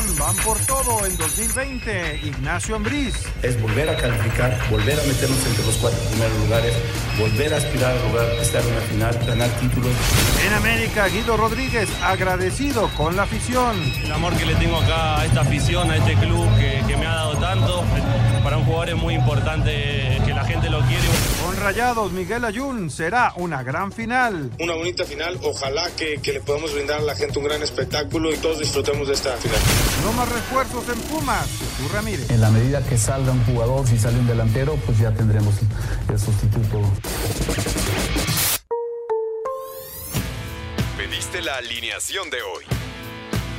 León van por todo en 2020. Ignacio Ambriz. Es volver a calificar, volver a meternos entre los cuatro primeros lugares, volver a aspirar a lograr estar en una final, ganar títulos. En América, Guido Rodríguez, agradecido con la afición. El amor que le tengo acá a esta afición, a este club que, que me ha dado tanto. Para un jugador es muy importante la lo quiere. Con Rayados, Miguel Ayun, será una gran final. Una bonita final, ojalá que, que le podamos brindar a la gente un gran espectáculo y todos disfrutemos de esta final. No más refuerzos en Pumas, Jesús Ramírez. En la medida que salga un jugador, si sale un delantero, pues ya tendremos el sustituto. Pediste la alineación de hoy.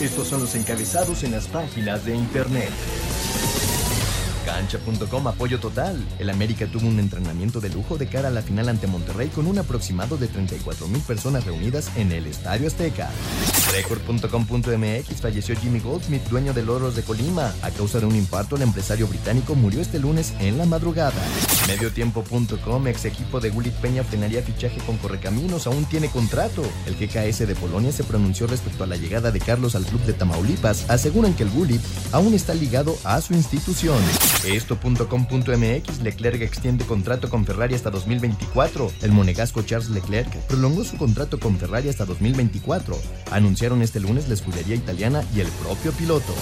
Estos son los encabezados en las páginas de internet. Cancha.com apoyo total. El América tuvo un entrenamiento de lujo de cara a la final ante Monterrey con un aproximado de 34 mil personas reunidas en el Estadio Azteca. Record.com.mx falleció Jimmy Goldsmith, dueño de Loros de Colima. A causa de un infarto, el empresario británico murió este lunes en la madrugada. Mediotiempo.com, ex equipo de Gullit Peña frenaría fichaje con Correcaminos, aún tiene contrato. El GKS de Polonia se pronunció respecto a la llegada de Carlos al club de Tamaulipas. Aseguran que el Gullit aún está ligado a su institución. Esto.com.mx, Leclerc extiende contrato con Ferrari hasta 2024. El monegasco Charles Leclerc prolongó su contrato con Ferrari hasta 2024. Anunciaron este lunes la escudería italiana y el propio piloto.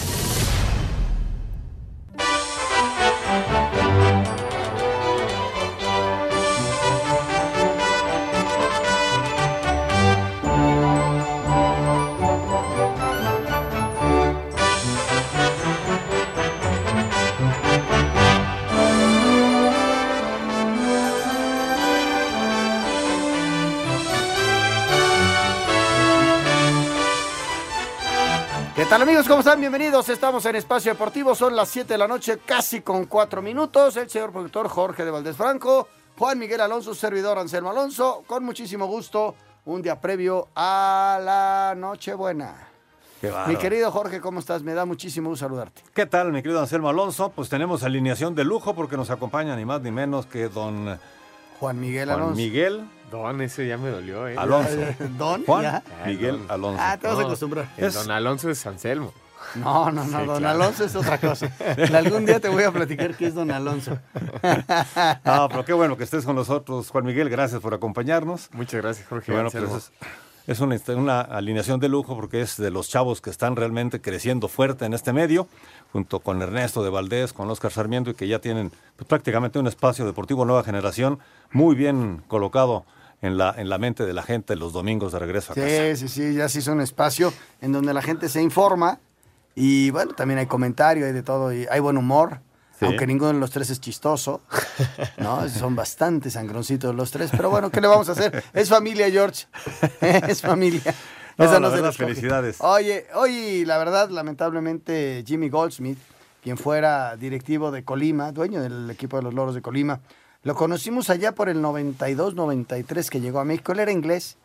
¿Cómo están? Bienvenidos. Estamos en Espacio Deportivo. Son las 7 de la noche, casi con 4 minutos. El señor productor Jorge de Valdés Franco, Juan Miguel Alonso, servidor Anselmo Alonso. Con muchísimo gusto, un día previo a la Nochebuena. Mi querido Jorge, ¿cómo estás? Me da muchísimo gusto saludarte. ¿Qué tal, mi querido Anselmo Alonso? Pues tenemos alineación de lujo porque nos acompaña ni más ni menos que don Juan Miguel Juan Alonso. Miguel Don, ese ya me dolió, ¿eh? Alonso. Don, Juan ya. Miguel Don. Alonso. Ah, te vas a No, acostumbrar. Es- Don Alonso es Anselmo. No, no, no, Sí, don claro. Alonso es otra cosa. Algún día te voy a platicar qué es don Alonso. Ah, pero qué bueno que estés con nosotros, Juan Miguel. Gracias por acompañarnos. Muchas gracias, Jorge. Bueno, pues es, es una, una alineación de lujo porque es de los chavos que están realmente creciendo fuerte en este medio, junto con Ernesto de Valdés, con Oscar Sarmiento, y que ya tienen pues, prácticamente un espacio deportivo nueva generación muy bien colocado en la, en la mente de la gente los domingos de regreso a casa. Sí, sí, sí, ya se hizo un espacio en donde la gente se informa y bueno, también hay comentario, hay de todo, y hay buen humor, Sí. aunque ninguno de los tres es chistoso, ¿no? Son bastante sangroncitos los tres, pero bueno, ¿qué le vamos a hacer? Es familia, George, es familia. No, Esa la se verdad, coge. felicidades. Oye, hoy la verdad, lamentablemente, Jimmy Goldsmith, quien fuera directivo de Colima, dueño del equipo de los Loros de Colima, lo conocimos allá por el 92-93 que llegó a México. Él era inglés,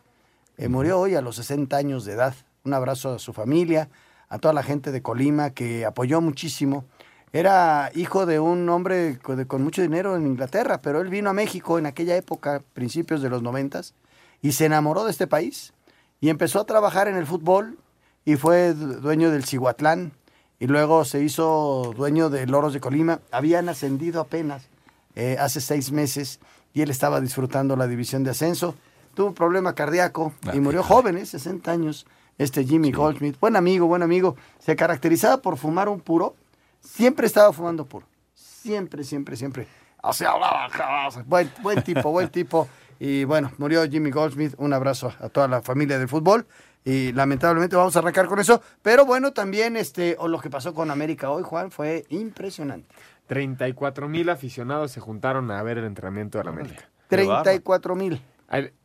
eh, murió hoy a los 60 años de edad. Un abrazo a su familia, a toda la gente de Colima que apoyó muchísimo. Era hijo de un hombre con mucho dinero en Inglaterra, pero él vino a México en aquella época, principios de los noventas, y se enamoró de este país y empezó a trabajar en el fútbol y fue du- dueño del Cihuatlán y luego se hizo dueño de Loros de Colima. Habían ascendido apenas eh, hace seis meses y él estaba disfrutando la división de ascenso. Tuvo un problema cardíaco y murió joven, ¿eh? 60 años. Este Jimmy Goldsmith, buen amigo, buen amigo. Se caracterizaba por fumar un puro. Siempre estaba fumando puro. Siempre, siempre, siempre. O sea, hablaba, buen, buen tipo, buen tipo. Y bueno, murió Jimmy Goldsmith. Un abrazo a toda la familia del fútbol. Y lamentablemente vamos a arrancar con eso. Pero bueno, también este, o lo que pasó con América hoy, Juan, fue impresionante. 34 mil aficionados se juntaron a ver el entrenamiento de la América. Qué bárbaro. 34 mil.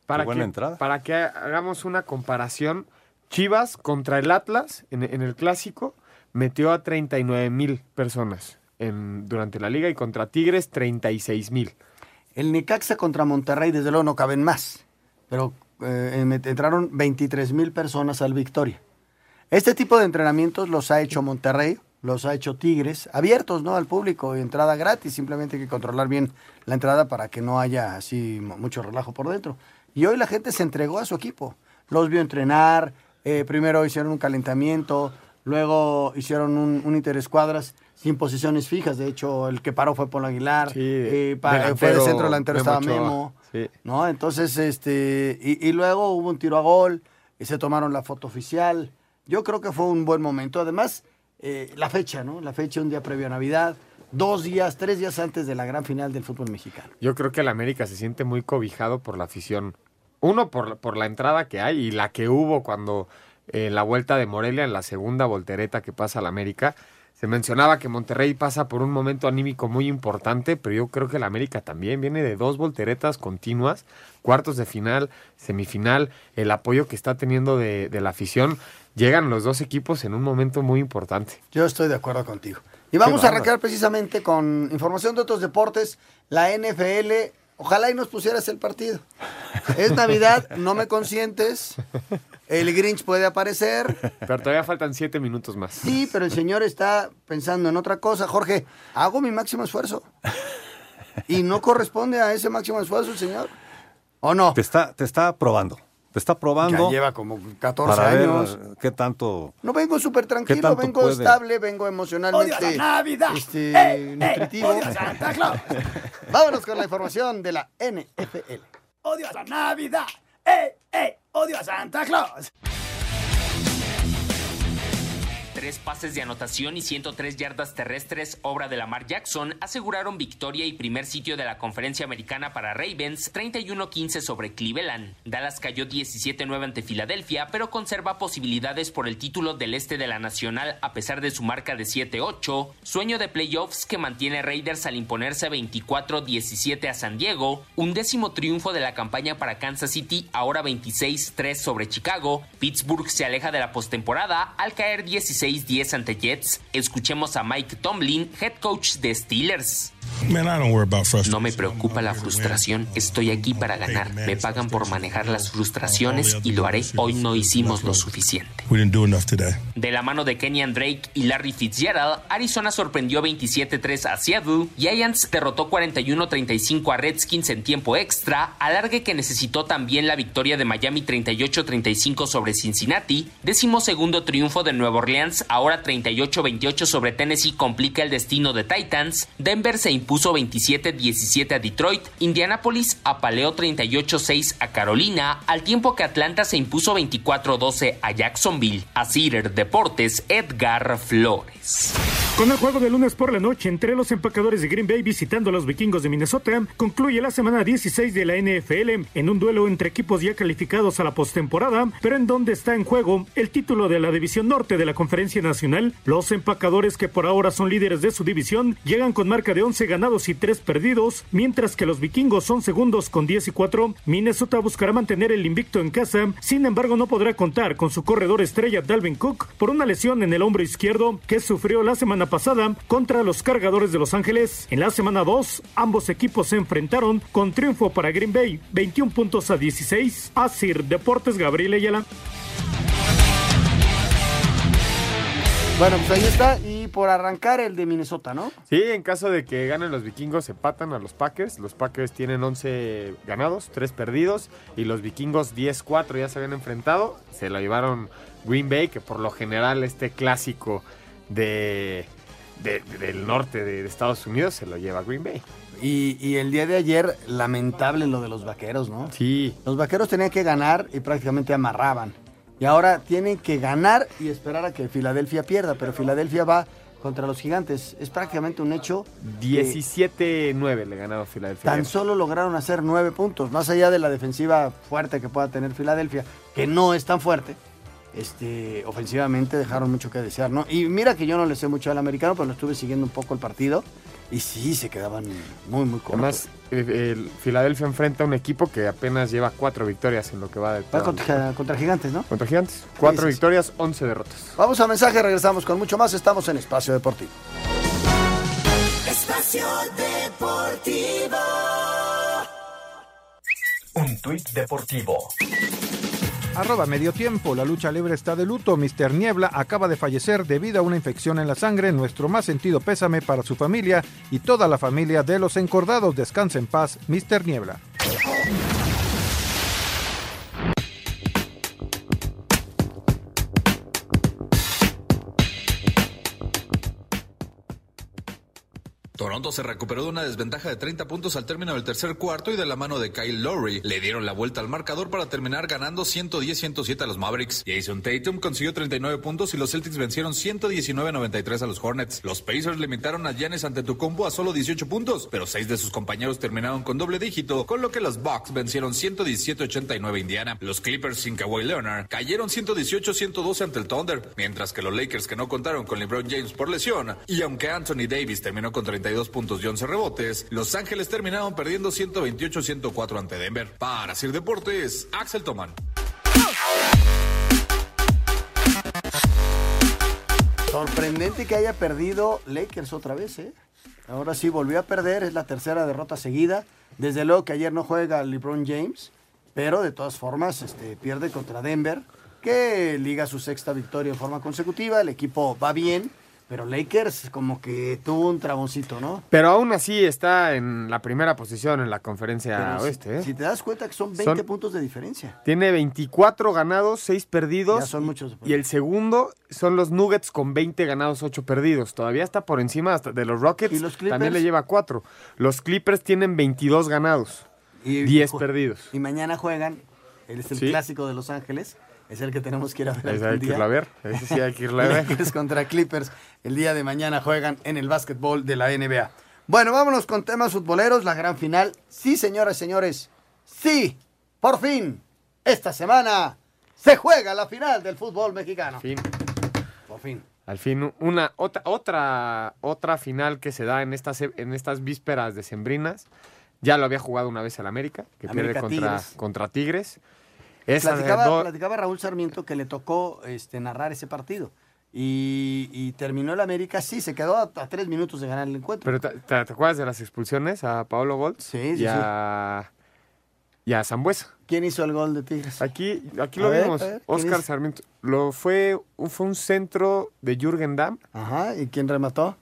Para buena que, entrada. para que hagamos una comparación, Chivas contra el Atlas en, el clásico metió a 39 mil personas durante la liga y contra Tigres 36 mil. El Necaxa contra Monterrey, desde luego, no caben más. Pero eh, entraron 23 mil personas al Victoria. Este tipo de entrenamientos los ha hecho Monterrey, los ha hecho Tigres, abiertos ¿no? al público, y entrada gratis. Simplemente hay que controlar bien la entrada para que no haya así mu- mucho relajo por dentro. Y hoy la gente se entregó a su equipo. Los vio entrenar, eh, primero hicieron un calentamiento, luego hicieron un, un interescuadras sin posiciones fijas. De hecho, el que paró fue Polo Aguilar. eh, pa- delantero, fue de centro delantero, estaba Ochoa. Memo. Sí. ¿no? Entonces, este, y, y luego hubo un tiro a gol, y se tomaron la foto oficial. Yo creo que fue un buen momento. Además, eh, la fecha, ¿no? La fecha un día previo a Navidad, dos días, tres días antes de la gran final del fútbol mexicano. Yo creo que el América se siente muy cobijado por la afición. Uno, por, la- por la entrada que hay y la que hubo cuando en la vuelta de Morelia, en la segunda voltereta que pasa al América, se mencionaba que Monterrey pasa por un momento anímico muy importante, pero yo creo que el América también viene de dos volteretas continuas, cuartos de final, semifinal, el apoyo que está teniendo de, de la afición. Llegan los dos equipos en un momento muy importante. Yo estoy de acuerdo contigo. Y vamos a arrancar precisamente con información de otros deportes. La NFL, ojalá y nos pusieras el partido. Es Navidad, no me consientes. El Grinch puede aparecer. Pero todavía faltan siete minutos más. Sí, pero el señor está pensando en otra cosa. Jorge, hago mi máximo esfuerzo. Y no corresponde a ese máximo esfuerzo el señor. ¿O no? Te está, te está probando. Te está probando. Ya lleva como 14 para ver años. qué tanto. No vengo súper ¿Qué tranquilo, tanto vengo puede? estable, vengo emocionalmente ¡Odio la Navidad! este, ¡Eh, eh! nutritivo. ¡Odio a Santa Claus! Vámonos con la información de la NFL. ¡Odio a la Navidad! ¡Eh, eh! ¡Odio a Santa Claus! Tres pases de anotación y 103 yardas terrestres, obra de Lamar Jackson, aseguraron victoria y primer sitio de la conferencia americana para Ravens, 31-15 sobre Cleveland. Dallas cayó 17-9 ante Filadelfia, pero conserva posibilidades por el título del este de la nacional a pesar de su marca de 7-8, sueño de playoffs que mantiene Raiders al imponerse 24-17 a San Diego, un décimo triunfo de la campaña para Kansas City, ahora 26-3 sobre Chicago, Pittsburgh se aleja de la postemporada al caer 16-10 ante Jets. Escuchemos a Mike Tomlin, head coach de Steelers. No me preocupa la frustración, estoy aquí para ganar. Me pagan por manejar las frustraciones y lo haré. Hoy no hicimos lo suficiente. De la mano de Kenyan Drake y Larry Fitzgerald, Arizona sorprendió 27-3 a Seattle, Giants derrotó 41-35 a Redskins en tiempo extra, alargue que necesitó también la victoria de Miami 38-35 sobre Cincinnati, décimo segundo triunfo de Nueva Orleans, ahora 38-28 sobre Tennessee complica el destino de Titans, Denver se impuso 27-17 a Detroit, Indianapolis apaleó 38-6 a Carolina, al tiempo que Atlanta se impuso 24-12 a Jacksonville. A Cider Deportes, Edgar Flores. Con el juego de lunes por la noche entre los empacadores de Green Bay visitando a los vikingos de Minnesota, concluye la semana 16 de la NFL en un duelo entre equipos ya calificados a la postemporada, pero en donde está en juego el título de la división norte de la Conferencia Nacional. Los empacadores que por ahora son líderes de su división llegan con marca de 11 ganados y 3 perdidos, mientras que los vikingos son segundos con 10 y 4. Minnesota buscará mantener el invicto en casa, sin embargo no podrá contar con su corredor estrella Dalvin Cook por una lesión en el hombro izquierdo que sufrió la semana pasada contra los cargadores de Los Ángeles. En la semana 2, ambos equipos se enfrentaron con triunfo para Green Bay, 21 puntos a 16. Asir Deportes Gabriel Ayala. Bueno, pues ahí está. Y por arrancar el de Minnesota, ¿no? Sí, en caso de que ganen los vikingos, empatan a los Packers. Los Packers tienen 11 ganados, 3 perdidos. Y los vikingos 10-4 ya se habían enfrentado. Se lo llevaron Green Bay, que por lo general este clásico de, de- del norte de, de Estados Unidos se lo lleva Green Bay. Y, y el día de ayer, lamentable lo de los vaqueros, ¿no? Sí. Los vaqueros tenían que ganar y prácticamente amarraban. Y ahora tienen que ganar y esperar a que Filadelfia pierda. Pero Filadelfia va contra los gigantes. Es prácticamente un hecho. que 17-9 le ganaron Filadelfia. Tan solo lograron hacer nueve puntos. Más allá de la defensiva fuerte que pueda tener Filadelfia, que no es tan fuerte. Este, ofensivamente dejaron mucho que desear, ¿no? Y mira que yo no le sé mucho al americano, pero lo estuve siguiendo un poco el partido. Y sí, se quedaban muy, muy cortos. Además, eh, el Filadelfia enfrenta a un equipo que apenas lleva cuatro victorias en lo que va del Va contra, contra Gigantes, ¿no? Contra Gigantes. Cuatro Sí, sí, sí. victorias, once derrotas. Vamos a mensaje, regresamos con mucho más. Estamos en Espacio Deportivo. Espacio Deportivo. Un tuit deportivo. Arroba medio tiempo, la lucha libre está de luto. Mr. Niebla acaba de fallecer debido a una infección en la sangre. Nuestro más sentido pésame para su familia y toda la familia de los encordados. Descansa en paz, Mr. Niebla. Toronto se recuperó de una desventaja de 30 puntos al término del tercer cuarto y de la mano de Kyle Lowry le dieron la vuelta al marcador para terminar ganando 110-107 a los Mavericks. Jason Tatum consiguió 39 puntos y los Celtics vencieron 119-93 a los Hornets. Los Pacers limitaron a Giannis Antetokounmpo a solo 18 puntos, pero seis de sus compañeros terminaron con doble dígito, con lo que los Bucks vencieron 117-89 a Indiana. Los Clippers sin Kawhi Leonard cayeron 118-112 ante el Thunder, mientras que los Lakers que no contaron con LeBron James por lesión y aunque Anthony Davis terminó con 32 puntos y 11 rebotes, Los Ángeles terminaron perdiendo 128-104 ante Denver. Para Sir Deportes, Axel Toman. Sorprendente que haya perdido Lakers otra vez, ¿eh? Ahora sí volvió a perder, es la tercera derrota seguida. Desde luego que ayer no juega LeBron James, pero de todas formas este, pierde contra Denver, que liga su sexta victoria en forma consecutiva. El equipo va bien, pero Lakers como que tuvo un traboncito, ¿no? Pero aún así está en la primera posición en la conferencia Pero si- oeste. ¿eh? Si te das cuenta que son 20 Son- puntos de diferencia. Tiene 24 ganados, 6 perdidos. Ya son muchos. Y el segundo son los Nuggets con 20 ganados, 8 perdidos. Todavía está por encima hasta de los Rockets. ¿Y los Clippers? También le lleva 4. Los Clippers tienen 22 ganados, Y- 10 ju- perdidos. Y mañana juegan, es el Sí. clásico de Los Ángeles, es el que tenemos que ir a ver. Ese hay que irlo a ver, ese sí hay que irlo a ver. Lakers contra Clippers. El día de mañana juegan en el básquetbol de la NBA. Bueno, vámonos con temas futboleros, la gran final. Sí, señoras y señores, sí, por fin, esta semana se juega la final del fútbol mexicano. Fin. Por fin. Al fin, una otra, otra, otra final que se da en estas, en estas vísperas decembrinas. Ya lo había jugado una vez al América, que América pierde contra Tigres. contra Tigres. Esa Platicaba, do- platicaba Raúl Sarmiento que le tocó este, narrar ese partido. Y, y terminó el América, sí, se quedó a, a tres minutos de ganar el encuentro. Pero ¿te, te- te acuerdas de las expulsiones a Paolo Gold? Sí, y sí, sí. a, y a Zambuesa. ¿Quién hizo el gol de Tigres? Aquí, aquí lo vimos. a ver, ¿quién Oscar? Sarmiento. Lo fue, fue un centro de Jürgen Damm. Ajá, ¿y quién remató?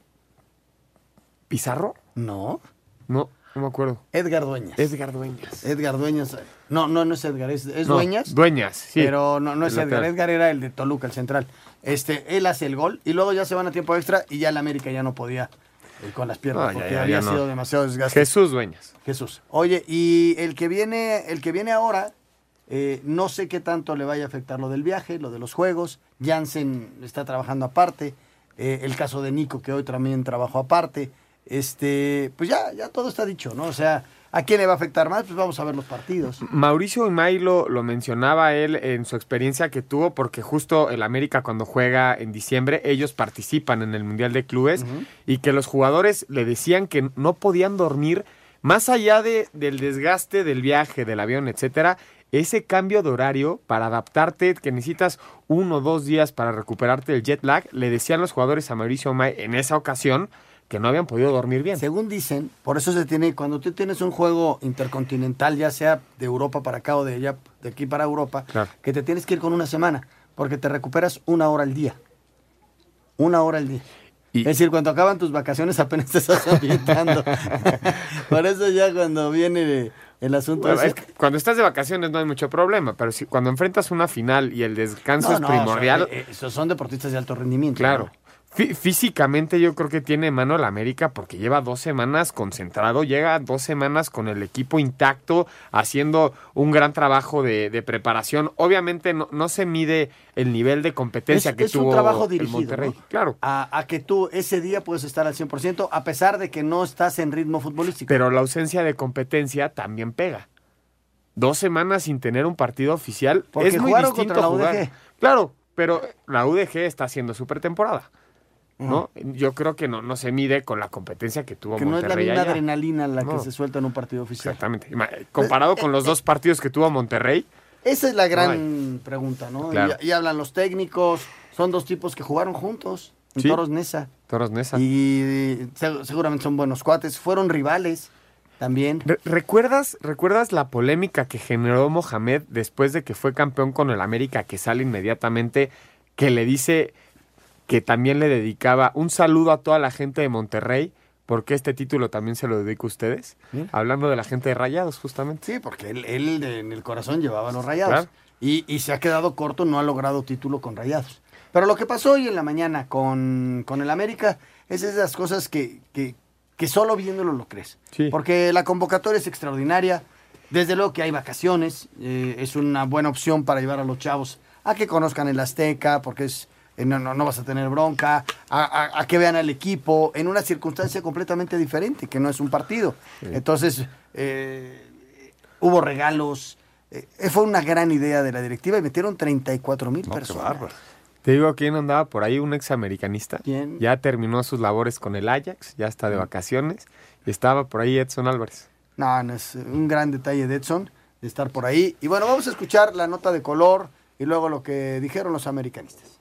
¿Pizarro? No. No, no me acuerdo. Edgar Dueñas. Edgar Dueñas. Edgar Dueñas. No, no, no es Edgar, es, es No, Dueñas. Dueñas, sí. Pero no, no es Edgar. lateral. Edgar era el de Toluca, el central. Este, él hace el gol y luego ya se van a tiempo extra y ya el América ya no podía ir con las piernas No, porque ya, había ya sido demasiado desgaste. Jesús Dueñas. Jesús. Oye, y el que viene, el que viene ahora, eh, no sé qué tanto le vaya a afectar lo del viaje, lo de los juegos. Jansen está trabajando aparte. eh, el caso de Nico, que hoy también trabajó aparte. Este, pues ya, ya todo está dicho, ¿no? O sea, ¿a quién le va a afectar más? Pues vamos a ver los partidos. Mauricio Imay lo, lo mencionaba él en su experiencia que tuvo, porque justo el América cuando juega en diciembre, ellos participan en el Mundial de Clubes y que los jugadores le decían que no podían dormir, más allá de, del desgaste del viaje, del avión, etcétera, ese cambio de horario para adaptarte, que necesitas uno o dos días para recuperarte del jet lag, le decían los jugadores a Mauricio Imay en esa ocasión que no habían podido dormir bien. Según dicen, por eso se tiene, cuando tú tienes un juego intercontinental, ya sea de Europa para acá o de allá, de aquí para Europa, Claro. que te tienes que ir con una semana, porque te recuperas una hora al día. Una hora al día. es decir, cuando acaban tus vacaciones apenas te estás ambientando. por eso ya cuando viene el asunto Bueno, ese- es que cuando estás de vacaciones no hay mucho problema, pero si cuando enfrentas una final y el descanso No, es no, primordial, son- eh, esos son deportistas de alto rendimiento. claro. ¿no? Fí- Físicamente yo creo que tiene mano la América porque lleva dos semanas concentrado, llega dos semanas con el equipo intacto, haciendo un gran trabajo de, de preparación. Obviamente no, no se mide el nivel de competencia es, que es tuvo un trabajo el dirigido. Monterrey. ¿no? Claro. A, a que tú ese día puedes estar al 100%, a pesar de que no estás en ritmo futbolístico. Pero la ausencia de competencia también pega. Dos semanas sin tener un partido oficial Porque es muy distinto la jugar. UDG. Claro, pero la UDG está haciendo su pretemporada. ¿No? Yo creo que no, no se mide con la competencia que tuvo Que no es la Monterrey misma allá. adrenalina la que se suelta en un partido oficial. Exactamente. Comparado con Eh, los dos partidos que tuvo Monterrey, Esa es la gran No pregunta, ¿no? Claro. Y, y hablan los técnicos, son dos tipos que jugaron juntos en Sí. Toros Nesa. Toros Nesa. Y se- seguramente son buenos cuates. Fueron rivales también. Re- ¿Recuerdas, ¿Recuerdas la polémica que generó Mohamed después de que fue campeón con el América, que sale inmediatamente, que le dice que también le dedicaba un saludo a toda la gente de Monterrey, porque este título también se lo dedico a ustedes? Hablando de la gente de Rayados, justamente. Sí, porque él, él en el corazón llevaba los rayados. Claro. Y, y se ha quedado corto, no ha logrado título con rayados. Pero lo que pasó hoy en la mañana con, con el América es esas cosas que, que, que solo viéndolo lo crees. Sí. Porque la convocatoria es extraordinaria. Desde luego que hay vacaciones. eh, es una buena opción para llevar a los chavos a que conozcan el Azteca, porque es, no, no, no vas a tener bronca, a, a- a que vean al equipo en una circunstancia completamente diferente, que no es un partido. Entonces, eh, hubo regalos. eh, fue una gran idea de la directiva y metieron 34 mil personas. Te digo quién andaba por ahí, un examericanista. ¿Quién? Ya terminó sus labores con el Ajax, ya está de vacaciones. Y estaba por ahí Edson Álvarez. No, no es un gran detalle de Edson de estar por ahí. Y bueno, vamos a escuchar la nota de color y luego lo que dijeron los americanistas.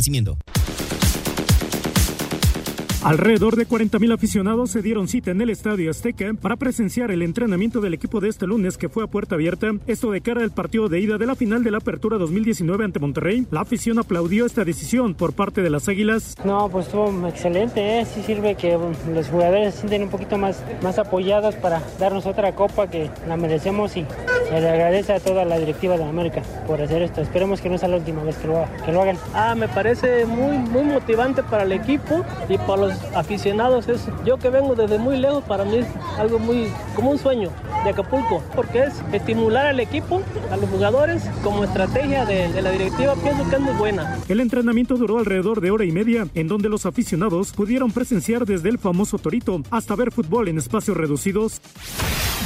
esparcimiento. Alrededor de 40.000 aficionados se dieron cita en el Estadio Azteca para presenciar el entrenamiento del equipo de este lunes que fue a puerta abierta. Esto de cara al partido de ida de la final de la Apertura 2019 ante Monterrey. La afición aplaudió esta decisión por parte de las Águilas. No, pues estuvo excelente, ¿eh? sí sirve que um, los jugadores se sienten un poquito más, más apoyados para darnos otra copa que la merecemos y se le agradece a toda la directiva de América por hacer esto. Esperemos que no sea la última vez que lo, que lo hagan. Ah, me parece muy, muy motivante para el equipo y para los aficionados. Es, yo que vengo desde muy lejos, para mí es algo muy, como un sueño de Acapulco, porque es estimular al equipo, a los jugadores, como estrategia de, de la directiva, pienso que es muy buena. El entrenamiento duró alrededor de hora y media, en donde los aficionados pudieron presenciar desde el famoso Torito hasta ver fútbol en espacios reducidos.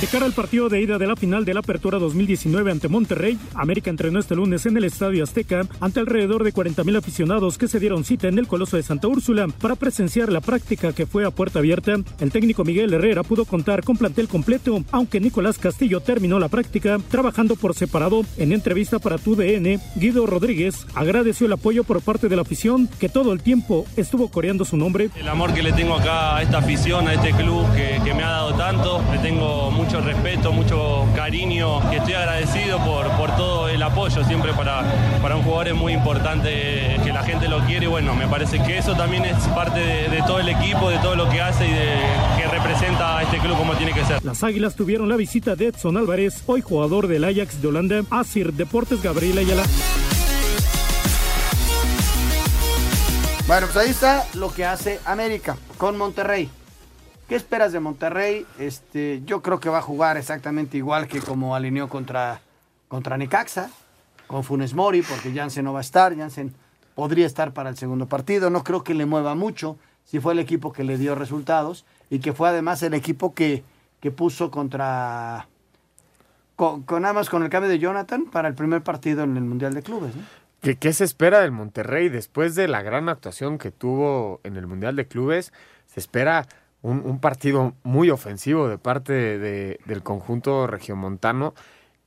De cara al partido de ida de la final de la Apertura 2019 ante Monterrey, América entrenó este lunes en el Estadio Azteca ante alrededor de 40.000 aficionados que se dieron cita en el Coloso de Santa Úrsula para presenciar la práctica que fue a puerta abierta. El técnico Miguel Herrera pudo contar con plantel completo, aunque Nicolás Castillo terminó la práctica trabajando por separado. En entrevista para TUDN, Guido Rodríguez agradeció el apoyo por parte de la afición que todo el tiempo estuvo coreando su nombre. El amor que le tengo acá a esta afición, a este club que, que me ha dado tanto, le tengo mucho respeto, mucho cariño, que estoy agradecido por, por todo el apoyo siempre para, para un jugador es muy importante que la gente lo quiere y bueno, me parece que eso también es parte de, de todo el equipo, de todo lo que hace y de que representa a este club como tiene que ser. Las Águilas tuvieron la visita de Edson Álvarez, hoy jugador del Ajax de Holanda, Asir Deportes Gabriel Ayala. Bueno, pues ahí está lo que hace América con Monterrey. ¿Qué esperas de Monterrey? Este, yo creo que va a jugar exactamente igual que como alineó contra, contra Necaxa, con Funes Mori, porque Jansen no va a estar, Jansen podría estar para el segundo partido, no creo que le mueva mucho, si fue el equipo que le dio resultados y que fue además el equipo que, que puso contra... Con, nada más con el cambio de Jonathan para el primer partido en el Mundial de Clubes. ¿no? ¿Qué, se espera del Monterrey después de la gran actuación que tuvo en el Mundial de Clubes? Se espera un, un partido muy ofensivo de parte de- del conjunto regiomontano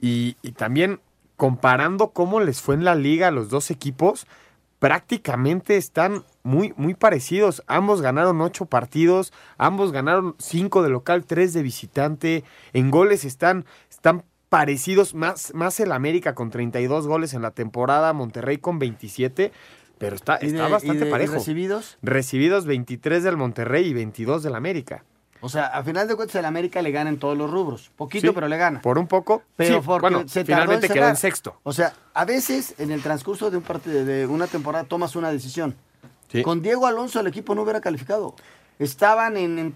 y, y también comparando cómo les fue en la liga a los dos equipos, prácticamente están muy, muy parecidos. Ambos ganaron ocho partidos, ambos ganaron cinco de local, tres de visitante. En goles están, están parecidos, más, más el América con 32 goles en la temporada, Monterrey con 27, pero está, ¿Y está de- bastante de- parejo. recibidos? Recibidos 23 del Monterrey y 22 del América. O sea, a final de cuentas el América le gana en todos los rubros. Poquito, Sí, pero le gana. Por un poco. Pero sí, porque bueno, se tardó finalmente en quedó en sexto. O sea, a veces en el transcurso de un partido de una temporada tomas una decisión. Sí. Con Diego Alonso el equipo no hubiera calificado. Estaban en,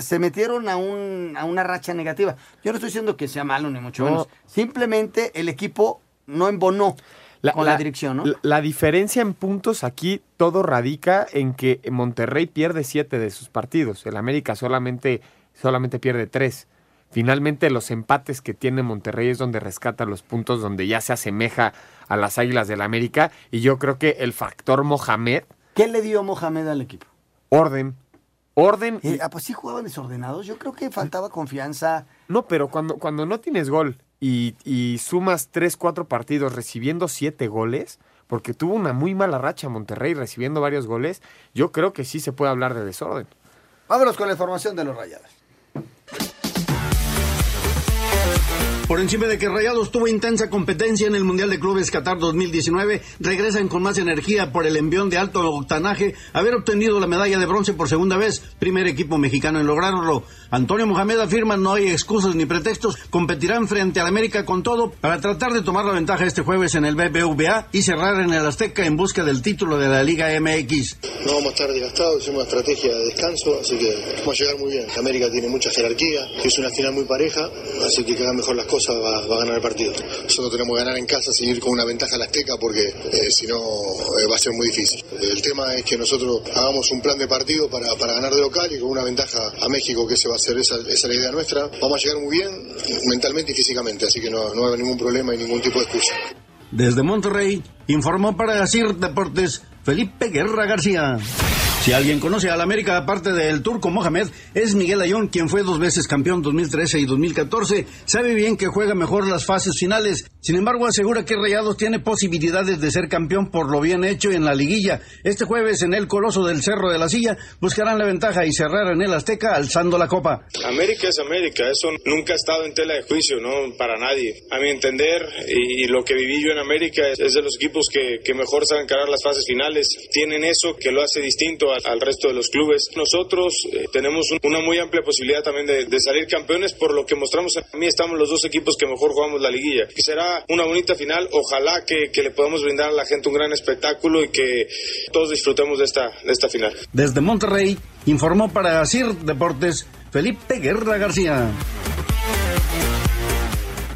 se metieron a, un, a una racha negativa. Yo no estoy diciendo que sea malo ni mucho No. menos. Simplemente el equipo no embonó con la, dirección, ¿no? La, la diferencia en puntos aquí todo radica en que Monterrey pierde siete de sus partidos. El América solamente, solamente pierde tres. Finalmente los empates que tiene Monterrey es donde rescata los puntos, donde ya se asemeja a las Águilas del América. Y yo creo que el factor Mohamed, ¿Qué le dio Mohamed al equipo? orden, orden y- Eh, ah, pues sí jugaban desordenados. Yo creo que faltaba confianza. No, pero cuando, cuando no tienes gol y, y sumas 3, 4 partidos recibiendo 7 goles, porque tuvo una muy mala racha Monterrey recibiendo varios goles, yo creo que sí se puede hablar de desorden. Vámonos con la información de los rayados. Por encima de que Rayados tuvo intensa competencia en el Mundial de Clubes Qatar 2019, regresan con más energía por el envión de alto octanaje, haber obtenido la medalla de bronce por segunda vez, primer equipo mexicano en lograrlo. Antonio Mohamed afirma no hay excusas ni pretextos, competirán frente al América con todo para tratar de tomar la ventaja este jueves en el BBVA y cerrar en el Azteca en busca del título de la Liga MX. No vamos a estar desgastados, hicimos una estrategia de descanso, así que vamos a llegar muy bien. América tiene mucha jerarquía, es una final muy pareja, así que que hagan mejor las cosas va, a ganar el partido. Nosotros tenemos que ganar en casa, seguir con una ventaja a la Azteca, porque eh, si no eh, va a ser muy difícil. El tema es que nosotros hagamos un plan de partido para, para ganar de local y con una ventaja a México, que ese va a ser esa, esa es la idea nuestra. Vamos a llegar muy bien mentalmente y físicamente, así que no, no va ningún problema y ningún tipo de excusa. Desde Monterrey, informó para CIR Deportes Felipe Guerra García. Si alguien conoce al América aparte del turco Mohamed, es Miguel Ayón, quien fue dos veces campeón 2013 y 2014. Sabe bien que juega mejor las fases finales. Sin embargo, asegura que Rayados tiene posibilidades de ser campeón por lo bien hecho en la liguilla. Este jueves en el Coloso del Cerro de la Silla buscarán la ventaja y cerrar en el Azteca alzando la copa. América es América, eso nunca ha estado en tela de juicio, no para nadie. A mi entender, y, lo que viví yo en América es, de los equipos que, mejor saben encarar las fases finales. Tienen eso que lo hace distinto al, al resto de los clubes. Nosotros eh, tenemos un- una muy amplia posibilidad también de, de salir campeones por lo que mostramos. A mí estamos los dos equipos que mejor jugamos la liguilla. Que será una bonita final. Ojalá que, que le podamos brindar a la gente un gran espectáculo y que todos disfrutemos de esta, de esta final. Desde Monterrey, informó para CIR Deportes Felipe Guerra García.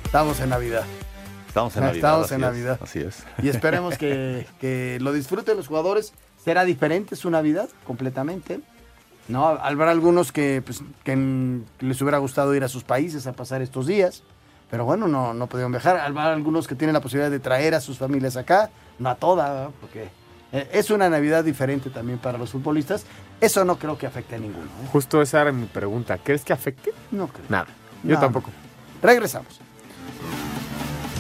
Estamos en Navidad. Estamos en Navidad. Estamos así en es, Navidad. así es. Y esperemos que, que lo disfruten los jugadores. Será diferente su Navidad completamente. No, habrá algunos que, pues, que les hubiera gustado ir a sus países a pasar estos días. Pero bueno, no, no pudieron viajar. Habrá algunos que tienen la posibilidad de traer a sus familias acá. No a todas, ¿verdad? porque eh, es una Navidad diferente también para los futbolistas. Eso no creo que afecte a ninguno. ¿eh? Justo esa era mi pregunta. ¿Crees que afecte? No creo. Nada. Yo No. tampoco. Regresamos.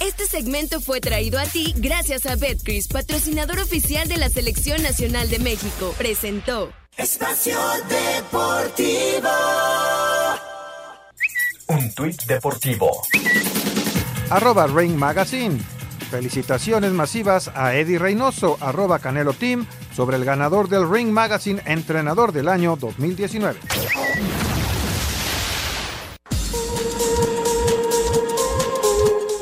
Este segmento fue traído a ti gracias a Betcris, patrocinador oficial de la Selección Nacional de México. Presentó. Espacio Deportivo. Un tuit deportivo. Arroba Ring Magazine. Felicitaciones masivas a Eddie Reynoso, arroba Canelo Team, sobre el ganador del Ring Magazine Entrenador del Año 2019.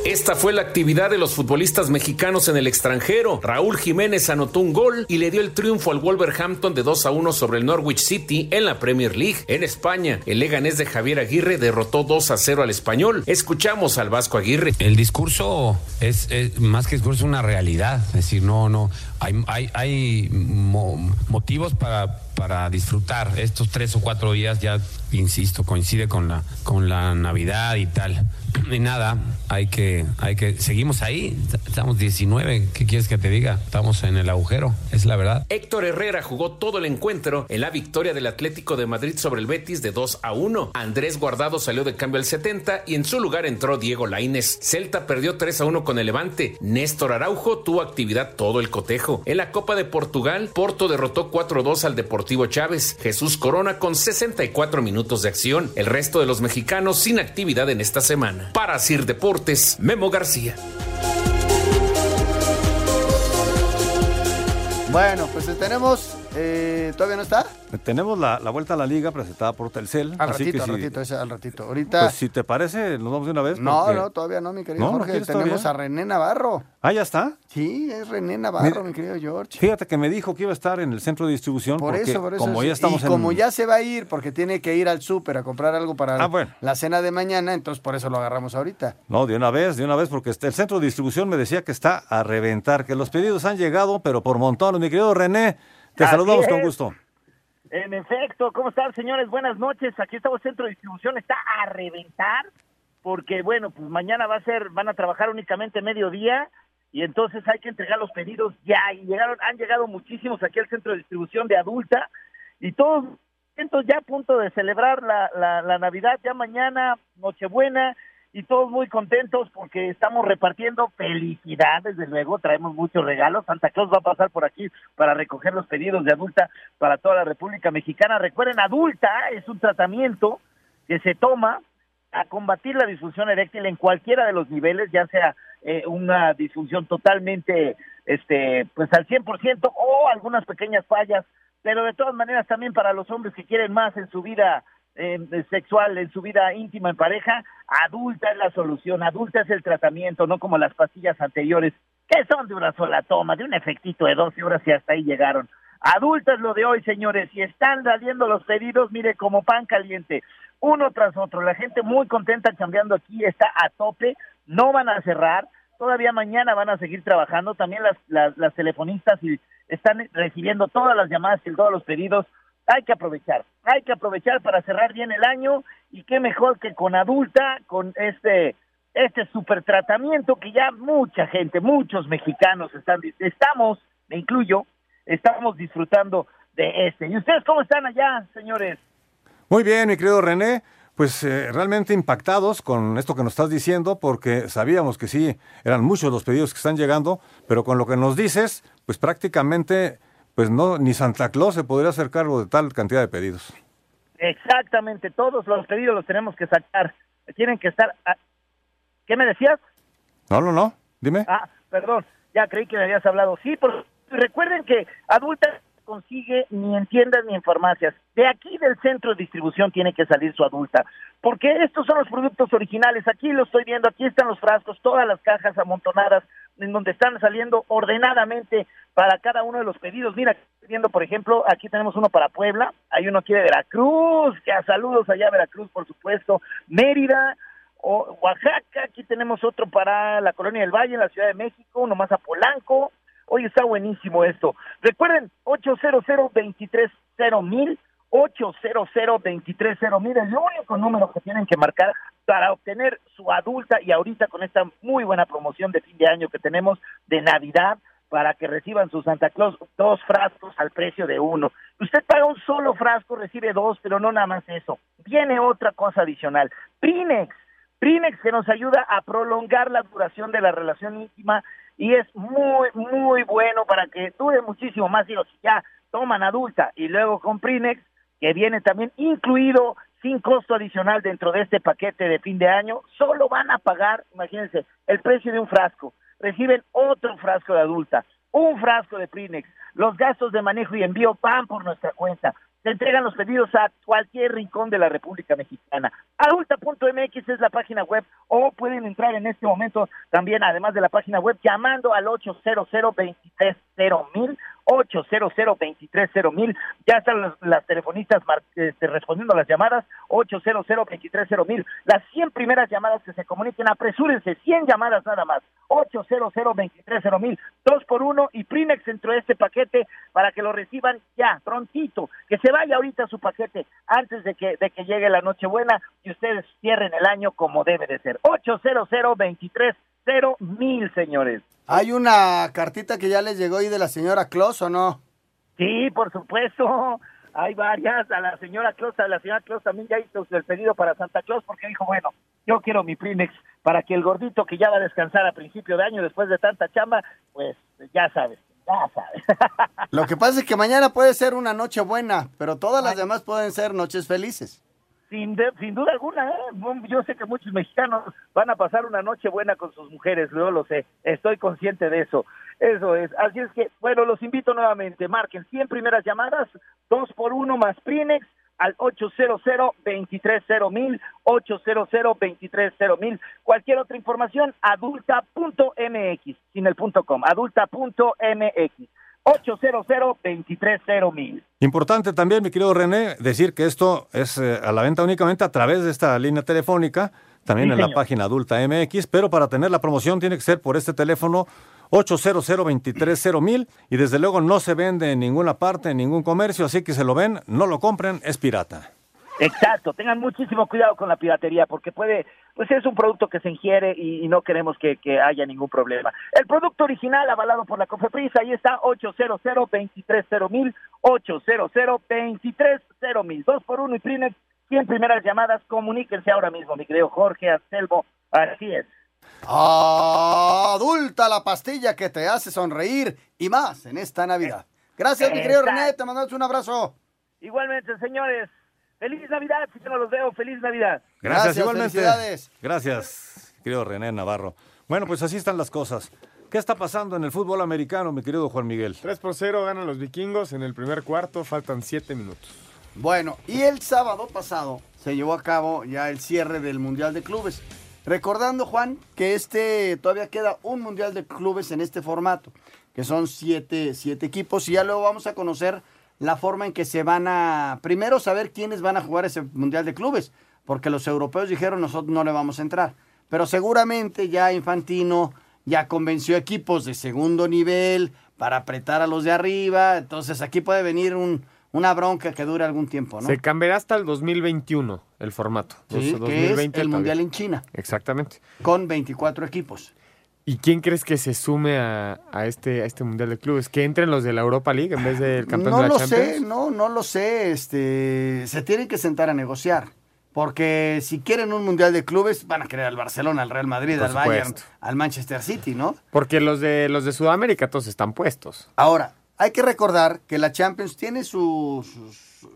Esta fue la actividad de los futbolistas mexicanos en el extranjero. Raúl Jiménez anotó un gol y le dio el triunfo al Wolverhampton de 2 a 1 sobre el Norwich City en la Premier League. En España, el Leganés de Javier Aguirre derrotó 2 a 0 al Español. Escuchamos al Vasco Aguirre. El discurso es, más que discurso, una realidad. Es decir, no, no. Hay, hay, hay mo- motivos para para disfrutar. Estos tres o cuatro días ya, insisto, coincide con la, con la Navidad y tal. Y nada, hay que, hay que, seguimos ahí, estamos 19, ¿qué quieres que te diga? Estamos en el agujero, es la verdad. Héctor Herrera jugó todo el encuentro en la victoria del Atlético de Madrid sobre el Betis de 2 a 1. Andrés Guardado salió de cambio al 70 y en su lugar entró Diego Laines. Celta perdió 3 a 1 con el Levante. Néstor Araujo tuvo actividad todo el cotejo. En la Copa de Portugal, Porto derrotó 4 2 al Deportivo Chávez. Jesús Corona con 64 minutos de acción. El resto de los mexicanos sin actividad en esta semana. Para Sir Deportes, Memo García. Bueno, pues tenemos. Eh, ¿Todavía no está? Tenemos la, la vuelta a la liga presentada por Telcel. Al así ratito, que al ratito, al ratito. Ahorita. Pues si te parece, nos vamos de una vez. no, porque- no, todavía no, mi querido ¿No? ¿No Jorge. Tenemos todavía? a René Navarro. Ah, ya está. Sí, es René Navarro, mi querido George. Fíjate que me dijo que iba a estar en el centro de distribución. Por porque eso, por eso. Como ya estamos y en. como ya se va a ir porque tiene que ir al súper a comprar algo para Ah, bueno. la cena de mañana, entonces por eso lo agarramos ahorita. No, de una vez, de una vez, porque el centro de distribución me decía que está a reventar, que los pedidos han llegado, pero por montones. Mi querido René, te Así saludamos con gusto. En efecto, ¿cómo están, señores? Buenas noches. Aquí estamos Centro de Distribución. Está a reventar porque, bueno, pues mañana va a ser, van a trabajar únicamente mediodía y entonces hay que entregar los pedidos ya. Y llegaron, han llegado muchísimos aquí al Centro de Distribución de Adulta y todos contentos ya a punto de celebrar la, la, la Navidad, ya mañana, Nochebuena, y todos muy contentos porque estamos repartiendo felicidad, desde luego, traemos muchos regalos. Santa Claus va a pasar por aquí para recoger los pedidos de adulta para toda la República Mexicana. Recuerden, adulta es un tratamiento que se toma a combatir la disfunción eréctil en cualquiera de los niveles, ya sea eh, una disfunción totalmente, este, pues al 100% o algunas pequeñas fallas, pero de todas maneras también para los hombres que quieren más en su vida eh, sexual, en su vida íntima en pareja, adulta es la solución, adulta es el tratamiento, no como las pastillas anteriores, que son de una sola toma, de un efectito de 12 horas y hasta ahí llegaron. Adulta es lo de hoy, señores, y están saliendo los pedidos, mire, como pan caliente, uno tras otro. La gente muy contenta cambiando aquí, está a tope, no van a cerrar, todavía mañana van a seguir trabajando, también las, las, las telefonistas y están recibiendo todas las llamadas y todos los pedidos. Hay que aprovechar, hay que aprovechar para cerrar bien el año y qué mejor que con adulta, con este este super tratamiento que ya mucha gente, muchos mexicanos están, estamos, me incluyo, estamos disfrutando de este. ¿Y ustedes cómo están allá, señores? Muy bien, mi querido René. Pues eh, realmente impactados con esto que nos estás diciendo, porque sabíamos que sí, eran muchos los pedidos que están llegando, pero con lo que nos dices, pues prácticamente, pues no, ni Santa Claus se podría hacer cargo de tal cantidad de pedidos. Exactamente, todos los pedidos los tenemos que sacar. Tienen que estar... a- ¿Qué me decías? No, no, no, dime. Ah, perdón, ya creí que me habías hablado. Sí, pero recuerden que adulta consigue ni en tiendas ni en farmacias. De aquí del centro de distribución tiene que salir su adulta, porque estos son los productos originales. Aquí lo estoy viendo, aquí están los frascos, todas las cajas amontonadas en donde están saliendo ordenadamente para cada uno de los pedidos. Mira, viendo, por ejemplo, aquí tenemos uno para Puebla, hay uno aquí de Veracruz, que a saludos allá a Veracruz, por supuesto, Mérida, o Oaxaca, aquí tenemos otro para la Colonia del Valle, en la Ciudad de México, uno más a Polanco. Hoy está buenísimo esto. Recuerden, 800 mil 800 mil el único número que tienen que marcar para obtener su adulta y ahorita con esta muy buena promoción de fin de año que tenemos de Navidad para que reciban su Santa Claus dos frascos al precio de uno. Usted paga un solo frasco, recibe dos, pero no nada más eso. Viene otra cosa adicional. Prinex. Prinex que nos ayuda a prolongar la duración de la relación íntima y es muy, muy bueno para que dure muchísimo más. Si ya toman adulta y luego con Prinex, que viene también incluido sin costo adicional dentro de este paquete de fin de año, solo van a pagar, imagínense, el precio de un frasco. Reciben otro frasco de adulta, un frasco de Prinex. Los gastos de manejo y envío van por nuestra cuenta. Se entregan los pedidos a cualquier rincón de la República Mexicana. Adulta.mx es la página web o pueden entrar en este momento también, además de la página web, llamando al 800 mil 800 mil. Ya están las, telefonistas este, respondiendo las llamadas, 800 mil. Las 100 primeras llamadas que se comuniquen, apresúrense, 100 llamadas nada más, 800 mil. Dos por uno y Primex dentro de este paquete para que lo reciban ya, prontito, que se vaya ahorita su paquete antes de que, de que llegue la Nochebuena y ustedes cierren el año como debe de ser. 800 mil, señores. ¿Hay una cartita que ya les llegó ahí de la señora Claus o no? Sí, por supuesto. Hay varias. A la señora Claus, a la señora Claus también ya hizo el pedido para Santa Claus porque dijo, bueno, yo quiero mi Prinex para que el gordito que ya va a descansar a principio de año después de tanta chamba, pues ya sabes, ya sabes. Lo que pasa es que mañana puede ser una noche buena, pero todas las demás pueden ser noches felices. Sin, de- sin duda alguna, ¿eh? yo sé que muchos mexicanos van a pasar una noche buena con sus mujeres, yo lo sé, estoy consciente de eso. Eso es, así es que, bueno, los invito nuevamente, marquen 100 primeras llamadas, dos por uno más Prinex al 800 mil 800 mil Cualquier otra información, adulta.mx, sin el punto com, adulta.mx, 800 mil Importante también, mi querido René, decir que esto es eh, a la venta únicamente a través de esta línea telefónica, también Sí, en la página adulta MX, pero para tener la promoción tiene que ser por este teléfono 800 mil y desde luego no se vende en ninguna parte, en ningún comercio, así que se lo ven, no lo compren, es pirata. Exacto, tengan muchísimo cuidado con la piratería porque puede, pues es un producto que se ingiere y, y no queremos que, que haya ningún problema. El producto original avalado por la Cofepris, ahí está 800 mil 800 mil dos por uno y Prinex, 100 primeras llamadas, comuníquense ahora mismo, mi querido Jorge Anselmo, así es. Adulta la pastilla que te hace sonreír y más en esta Navidad. Gracias, mi querido. René, te mandamos un abrazo. Igualmente, señores, feliz Navidad, si yo no los veo, feliz Navidad. Gracias, Gracias, igualmente. felicidades. Gracias, querido René Navarro. Bueno, pues así están las cosas. ¿Qué está pasando en el fútbol americano, mi querido Juan Miguel? 3 por 0 ganan los vikingos en el primer cuarto, faltan 7 minutos. Bueno, y el sábado pasado se llevó a cabo ya el cierre del Mundial de Clubes. Recordando, Juan, que este todavía queda un Mundial de Clubes en este formato, que son siete, siete equipos, y ya luego vamos a conocer la forma en que se van a, primero saber quiénes van a jugar ese Mundial de Clubes, porque los europeos dijeron nosotros no le vamos a entrar, pero seguramente ya Infantino ya convenció equipos de segundo nivel para apretar a los de arriba, entonces aquí puede venir un, una bronca que dure algún tiempo, ¿no? Se cambiará hasta el 2021 el formato. Sí, Dos- que es el todavía. Mundial en China, Exactamente. con 24 equipos. ¿Y quién crees que se sume a, a este, a este Mundial de Clubes? ¿Que entren los de la Europa League en vez del campeón No de la lo Champions? sé, no, no lo sé. Este, se tienen que sentar a negociar. Porque si quieren un mundial de clubes, van a querer al Barcelona, al Real Madrid, Por al Bayern, al Manchester City, ¿no? Porque los de los de Sudamérica todos están puestos. Ahora, hay que recordar que la Champions tiene su, su,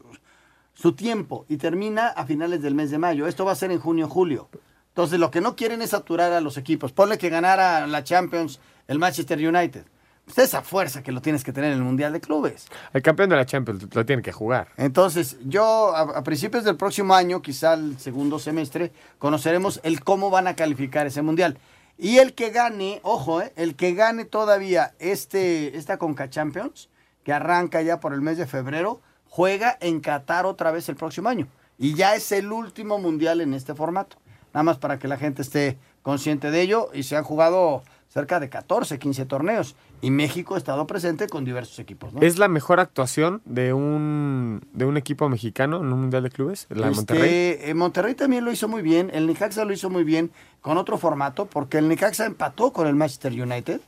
su- tiempo y termina a finales del mes de mayo. Esto va a ser en junio, julio. Entonces, lo que no quieren es saturar a los equipos. Ponle que ganara la Champions el Manchester United. Pues esa fuerza que lo tienes que tener en el Mundial de Clubes. El campeón de la Champions lo tiene que jugar. Entonces, yo a, a principios del próximo año, quizá el segundo semestre, conoceremos el cómo van a calificar ese mundial. Y el que gane, ojo, eh, el que gane todavía este, esta Conca Champions, que arranca ya por el mes de febrero, juega en Qatar otra vez el próximo año. Y ya es el último mundial en este formato. Nada más para que la gente esté consciente de ello. Y se han jugado cerca de 14, 15 torneos. Y México ha estado presente con diversos equipos. ¿no? ¿Es la mejor actuación de un, de un equipo mexicano en un Mundial de Clubes? ¿La Este, Monterrey? eh, Monterrey también lo hizo muy bien, el Necaxa lo hizo muy bien con otro formato, porque el Necaxa empató con el Manchester United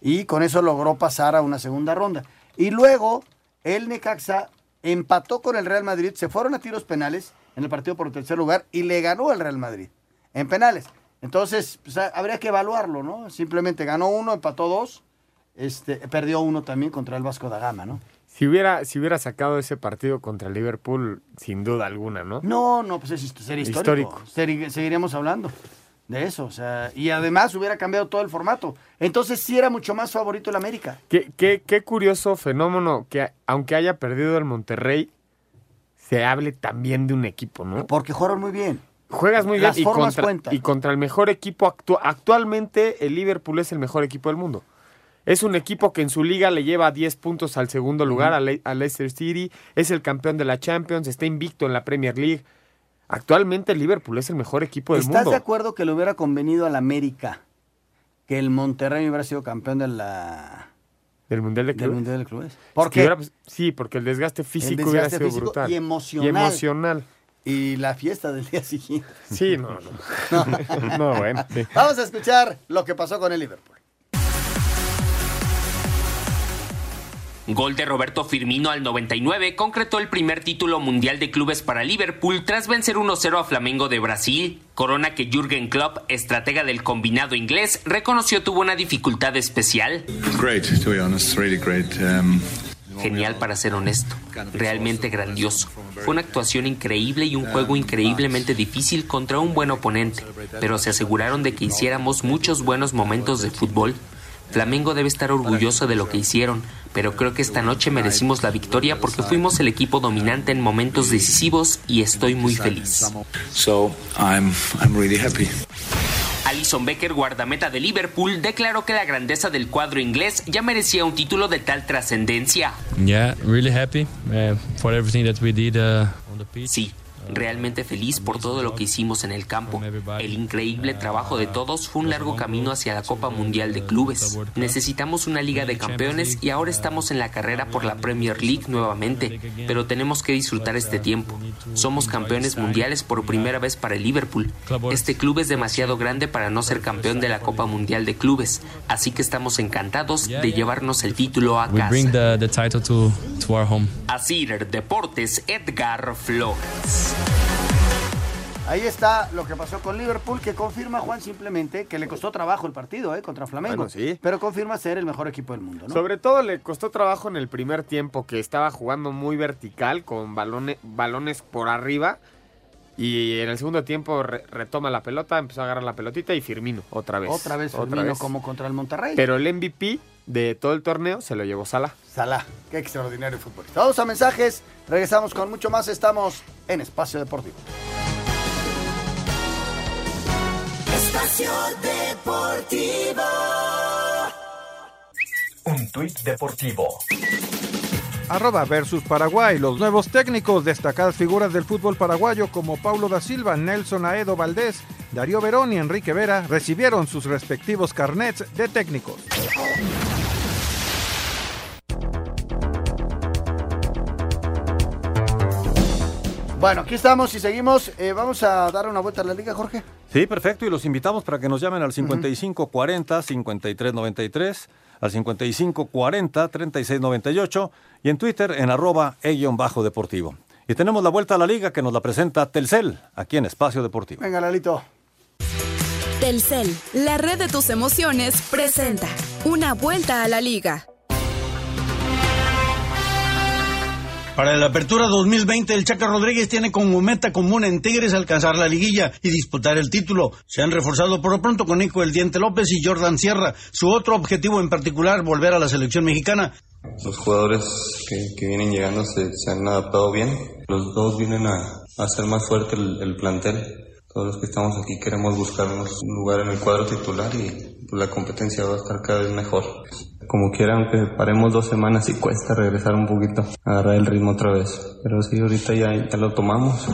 y con eso logró pasar a una segunda ronda. Y luego el Necaxa empató con el Real Madrid, se fueron a tiros penales en el partido por el tercer lugar y le ganó al Real Madrid en penales. Entonces, pues, ha- habría que evaluarlo, ¿no? Simplemente ganó uno, empató dos, este, perdió uno también contra el Vasco da Gama, ¿no? Si hubiera, si hubiera sacado ese partido contra Liverpool, sin duda alguna, ¿no? No, no, pues es sería histórico. Seguiríamos hablando de eso, o sea, y además hubiera cambiado todo el formato. Entonces sí era mucho más favorito el América. Qué, qué, qué curioso fenómeno que aunque haya perdido el Monterrey, se hable también de un equipo, ¿no? Porque jugaron muy bien. Juegas muy bien Las y formas contra, cuentan. y contra el mejor equipo actu- actualmente el Liverpool es el mejor equipo del mundo. Es un equipo que en su liga le lleva 10 puntos al segundo lugar, a, Le a Leicester City. Es el campeón de la Champions, está invicto en la Premier League. Actualmente el Liverpool es el mejor equipo del ¿Estás mundo. de acuerdo que le hubiera convenido al América que el Monterrey hubiera sido campeón de la... ¿Del Mundial de del Clubes? Mundial de Clubes? Es ¿Por qué? hubiera- sí, porque el desgaste físico El hubiera sido físico brutal. y emocional. Y emocional. Y la fiesta del día siguiente. Sí, no, no. No, bueno, sí. Vamos a escuchar lo que pasó con el Liverpool. Gol de Roberto Firmino al 99 concretó el primer título mundial de clubes para Liverpool tras vencer 1-0 a Flamengo de Brasil. Corona que Jürgen Klopp, estratega del combinado inglés, reconoció tuvo una dificultad especial. Great, to be honest, really great. Um, Genial para ser honesto, realmente grandioso. Fue una actuación increíble y un juego increíblemente difícil contra un buen oponente, pero se aseguraron de que hiciéramos muchos buenos momentos de fútbol. Flamengo debe estar orgulloso de lo que hicieron, pero creo que esta noche merecimos la victoria porque fuimos el equipo dominante en momentos decisivos y estoy muy feliz. so I'm really happy. Alison Becker, guardameta de Liverpool, declaró que la grandeza del cuadro inglés ya merecía un título de tal trascendencia. Yeah, really happy uh, for everything that we did uh, on the pitch. Sí, realmente feliz por todo lo que hicimos en el campo. El increíble trabajo de todos fue un largo camino hacia la Copa Mundial de Clubes. Necesitamos una Liga de Campeones y ahora estamos en la carrera por la Premier League nuevamente, pero tenemos que disfrutar este tiempo. Somos campeones mundiales por primera vez para el Liverpool. Este club es demasiado grande para no ser campeón de la Copa Mundial de Clubes, así que estamos encantados de llevarnos el título a casa. Asir Deportes, Edgar Flores. Ahí está lo que pasó con Liverpool, que confirma, Juan, simplemente que le costó trabajo el partido ¿eh? contra Flamengo. Bueno, sí. Pero confirma ser el mejor equipo del mundo, ¿no? Sobre todo le costó trabajo en el primer tiempo, que estaba jugando muy vertical, con balones, balones por arriba. Y en el segundo tiempo re- retoma la pelota, empezó a agarrar la pelotita y Firmino, otra vez. Otra vez Firmino como contra el Monterrey. Pero el MVP de todo el torneo se lo llevó Salah. Salah, qué extraordinario futbolista. Vamos a mensajes, regresamos con mucho más. Estamos en Espacio Deportivo. Espacio Deportivo. Un tuit deportivo. Arroba versus Paraguay. Los nuevos técnicos, destacadas figuras del fútbol paraguayo como Paulo da Silva, Nelson Aedo Valdés, Darío Verón y Enrique Vera recibieron sus respectivos carnets de técnicos. Bueno, aquí estamos y seguimos. Eh, vamos a dar una vuelta a la liga, Jorge. Sí, perfecto. Y los invitamos para que nos llamen al 5540-5393, al 5540-3698 y en Twitter en arroba e-deportivo. Y tenemos la vuelta a la liga que nos la presenta Telcel, aquí en Espacio Deportivo. Venga, Lalito. Telcel, la red de tus emociones, presenta una vuelta a la liga. Para la apertura 2020, el Chaca Rodríguez tiene como meta común en Tigres alcanzar la liguilla y disputar el título. Se han reforzado por lo pronto con Nico El Diente López y Jordan Sierra. Su otro objetivo en particular, volver a la selección mexicana. Los jugadores que, que vienen llegando se, se han adaptado bien. Los dos vienen a, a hacer más fuerte el, el plantel. Todos los que estamos aquí queremos buscarnos un lugar en el cuadro titular y pues, la competencia va a estar cada vez mejor. Como quiera, aunque paremos dos semanas y cuesta regresar un poquito, agarrar el ritmo otra vez. Pero sí, ahorita ya, ya lo tomamos.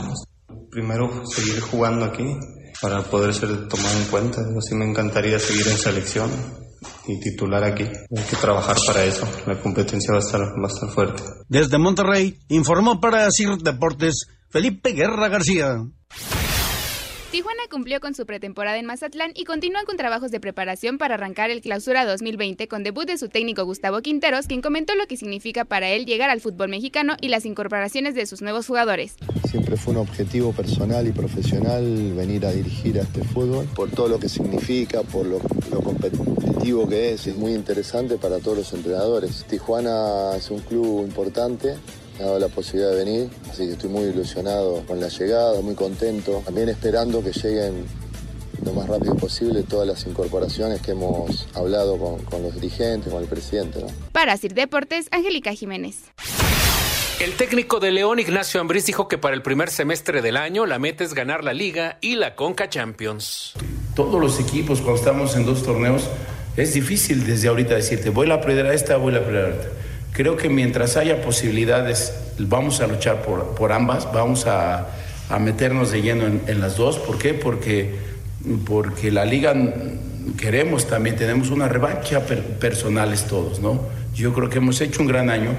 Primero seguir jugando aquí para poder ser tomado en cuenta. Yo sí me encantaría seguir en selección y titular aquí. Hay que trabajar para eso. La competencia va a estar, va a estar fuerte. Desde Monterrey, informó para CIR Deportes Felipe Guerra García. Tijuana cumplió con su pretemporada en Mazatlán y continúan con trabajos de preparación para arrancar el clausura 2020 con debut de su técnico Gustavo Quinteros, quien comentó lo que significa para él llegar al fútbol mexicano y las incorporaciones de sus nuevos jugadores. Siempre fue un objetivo personal y profesional venir a dirigir a este fútbol, por todo lo que significa, por lo, lo competitivo que es, es muy interesante para todos los entrenadores. Tijuana es un club importante, me ha dado la posibilidad de venir, así que estoy muy ilusionado con la llegada, muy contento, también esperando que lleguen lo más rápido posible todas las incorporaciones que hemos hablado con, con los dirigentes, con el presidente. ¿no? Para Sir Deportes, Angélica Jiménez. El técnico de León, Ignacio Ambriz, dijo que para el primer semestre del año la meta es ganar la Liga y la Conca Champions. Todos los equipos, cuando estamos en dos torneos, es difícil desde ahorita decirte, voy a apoyar a esta, voy a apoyar a esta. Creo que mientras haya posibilidades, vamos a luchar por, por ambas, vamos a, a meternos de lleno en, en las dos. ¿Por qué? Porque, porque la liga queremos también, tenemos una revancha per- personales todos, ¿no? Yo creo que hemos hecho un gran año,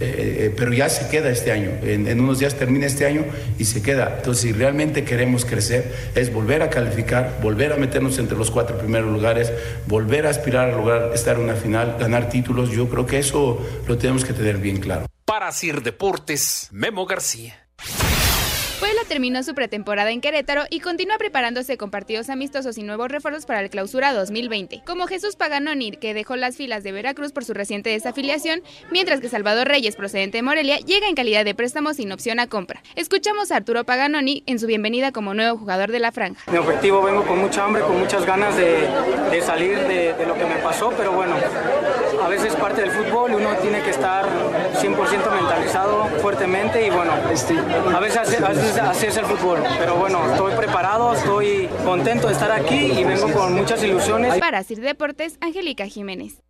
eh, eh, pero ya se queda este año. En, en unos días termina este año y se queda. Entonces, si realmente queremos crecer, es volver a calificar, volver a meternos entre los cuatro primeros lugares, volver a aspirar a lograr estar en una final, ganar títulos. Yo creo que eso lo tenemos que tener bien claro. Para Sir Deportes, Memo García. Terminó su pretemporada en Querétaro y continúa preparándose con partidos amistosos y nuevos refuerzos para el clausura 2020, como Jesús Paganoni, que dejó las filas de Veracruz por su reciente desafiliación, mientras que Salvador Reyes, procedente de Morelia, llega en calidad de préstamo sin opción a compra. Escuchamos a Arturo Paganoni en su bienvenida como nuevo jugador de la franja. Mi objetivo, vengo con mucha hambre, con muchas ganas de, de salir de, de lo que me pasó, pero bueno, a veces es parte del fútbol y uno tiene que estar 100% mentalizado fuertemente y bueno, a veces, a veces así es el fútbol, pero bueno, estoy preparado, estoy contento de estar aquí y vengo con muchas ilusiones. Para Sir Deportes, Angélica Jiménez.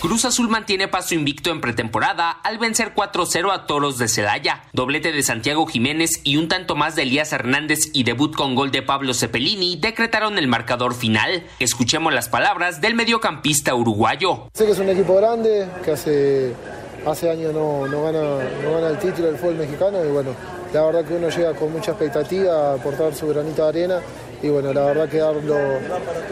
Cruz Azul mantiene paso invicto en pretemporada al vencer 4-0 a Toros de Celaya. Doblete de Santiago Jiménez y un tanto más de Elías Hernández y debut con gol de Pablo Cepelini decretaron el marcador final. Escuchemos las palabras del mediocampista uruguayo. Sé que es un equipo grande, que hace, hace años no, no gana, el título del fútbol mexicano y bueno, la verdad que uno llega con mucha expectativa a aportar su granito de arena y bueno, la verdad que dar lo,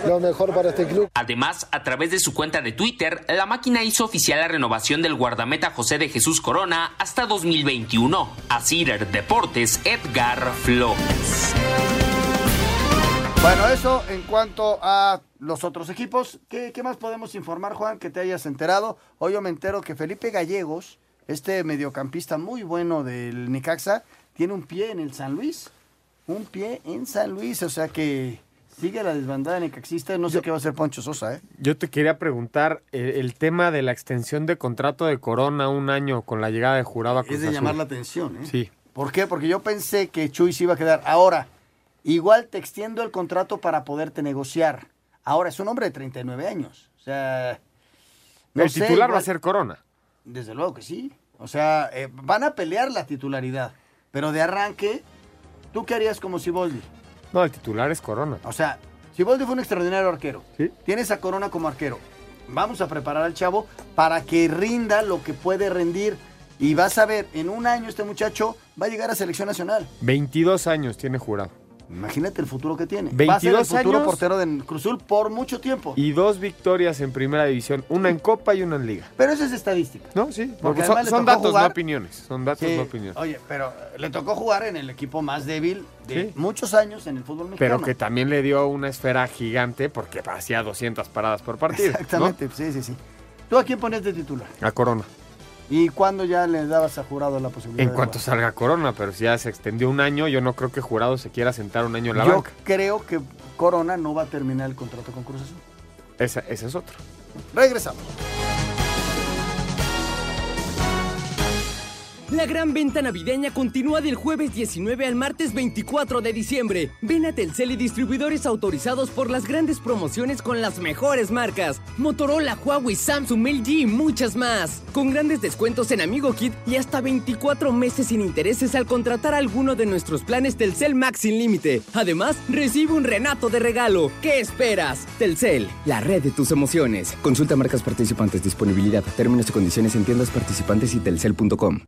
lo mejor para este club. Además, a través de su cuenta de Twitter, la máquina hizo oficial la renovación del guardameta José de Jesús Corona hasta 2021. A Cider Deportes, Edgar Flores. Bueno, eso en cuanto a los otros equipos. ¿Qué, qué más podemos informar, Juan, que te hayas enterado? Hoy yo me entero que Felipe Gallegos, este mediocampista muy bueno del Nicaxa, tiene un pie en el San Luis. Un pie en San Luis, o sea que sigue la desbandada necaxista. No sé qué va a hacer Poncho Sosa, ¿eh? Yo te quería preguntar eh, el tema de la extensión de contrato de Corona un año con la llegada de jurado a Cruz Es de Azul. llamar la atención, ¿eh? Sí. ¿Por qué? Porque yo pensé que Chuy se iba a quedar. Ahora, igual te extiendo el contrato para poderte negociar. Ahora, es un hombre de 39 años. O sea... no el sé, titular va a ser Corona. Desde luego que sí. O sea, eh, van a pelear la titularidad. Pero de arranque, ¿tú qué harías como Siboldi? No, el titular es Corona. O sea, Siboldi fue un extraordinario arquero. Tienes a Corona como arquero. Vamos a preparar al chavo para que rinda lo que puede rendir. Y vas a ver, en un año este muchacho va a llegar a selección nacional. 22 años tiene jurado. Imagínate el futuro que tiene. va a ser el 22 futuro años. portero de Cruzul por mucho tiempo. Y dos victorias en primera división, una en Copa y una en Liga. Pero eso es estadística. No, sí. Porque son datos, jugar- no opiniones. Son datos, Sí, no opiniones. Oye, pero le tocó jugar en el equipo más débil de Sí. muchos años en el fútbol mexicano. Pero que también le dio una esfera gigante porque hacía 200 paradas por partido. ¿no? Exactamente, sí, sí, sí. ¿Tú a quién pones de titular? A Corona. ¿Y cuándo ya le dabas a Jurado la posibilidad? En de cuanto jugar? salga Corona, pero si ya se extendió un año, yo no creo que Jurado se quiera sentar un año en la Yo banca. creo que Corona no va a terminar el contrato con Cruz Azul. Esa- ese es otro. Regresamos. La gran venta navideña continúa del jueves 19 al martes 24 de diciembre. Ven a Telcel y distribuidores autorizados por las grandes promociones con las mejores marcas. Motorola, Huawei, Samsung, LG y muchas más. Con grandes descuentos en Amigo Kit y hasta 24 meses sin intereses al contratar alguno de nuestros planes Telcel Max sin límite. Además, recibe un Renato de regalo. ¿Qué esperas? Telcel, la red de tus emociones. Consulta marcas participantes, disponibilidad, términos y condiciones en tiendas participantes y telcel.com.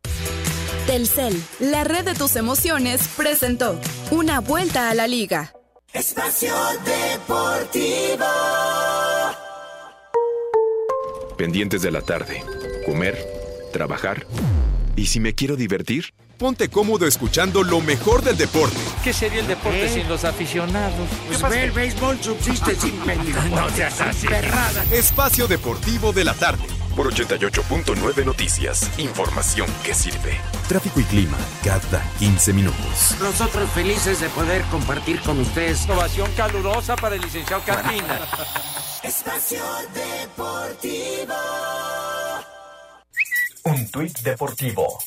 Telcel, la red de tus emociones, presentó Una vuelta a la liga. Espacio Deportivo. Pendientes de la tarde. Comer, trabajar. ¿Y si me quiero divertir? Ponte cómodo escuchando lo mejor del deporte. ¿Qué sería el deporte sin los aficionados? Pues ve, el béisbol subsiste sin peligro. No seas así. Perrada. Espacio Deportivo de la tarde. Por 88.9 Noticias. Información que sirve. Tráfico y clima cada 15 minutos. Nosotros felices de poder compartir con ustedes. Ovación calurosa para el licenciado Carmina. Espacio Deportivo. Un tuit deportivo.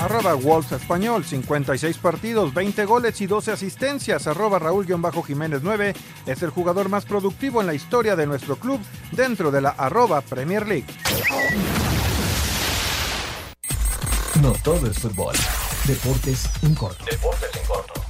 Arroba Wolves Español, 56 partidos, 20 goles y 12 asistencias. Arroba Raúl-Jiménez 9 es el jugador más productivo en la historia de nuestro club dentro de la arroba Premier League. No todo es fútbol. Deportes en corto. Deportes en corto.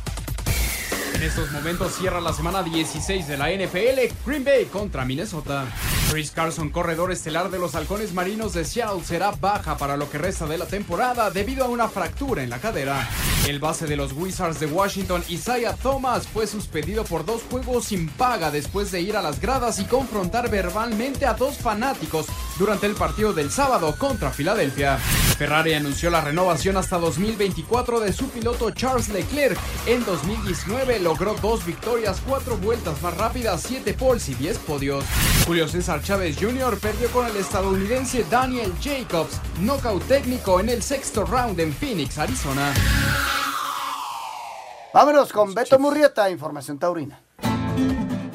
En estos momentos cierra la semana 16 de la NFL, Green Bay contra Minnesota. Chris Carson, corredor estelar de los halcones marinos de Seattle, será baja para lo que resta de la temporada debido a una fractura en la cadera. El base de los Wizards de Washington, Isaiah Thomas, fue suspendido por dos juegos sin paga después de ir a las gradas y confrontar verbalmente a dos fanáticos durante el partido del sábado contra Filadelfia. Ferrari anunció la renovación hasta 2024 de su piloto Charles Leclerc. En 2019 logró dos victorias, cuatro vueltas más rápidas, siete poles y 10 podios. Julio César Chávez Jr. perdió con el estadounidense Daniel Jacobs, knockout técnico en el sexto round en Phoenix, Arizona. Vámonos con Beto Murrieta, información taurina.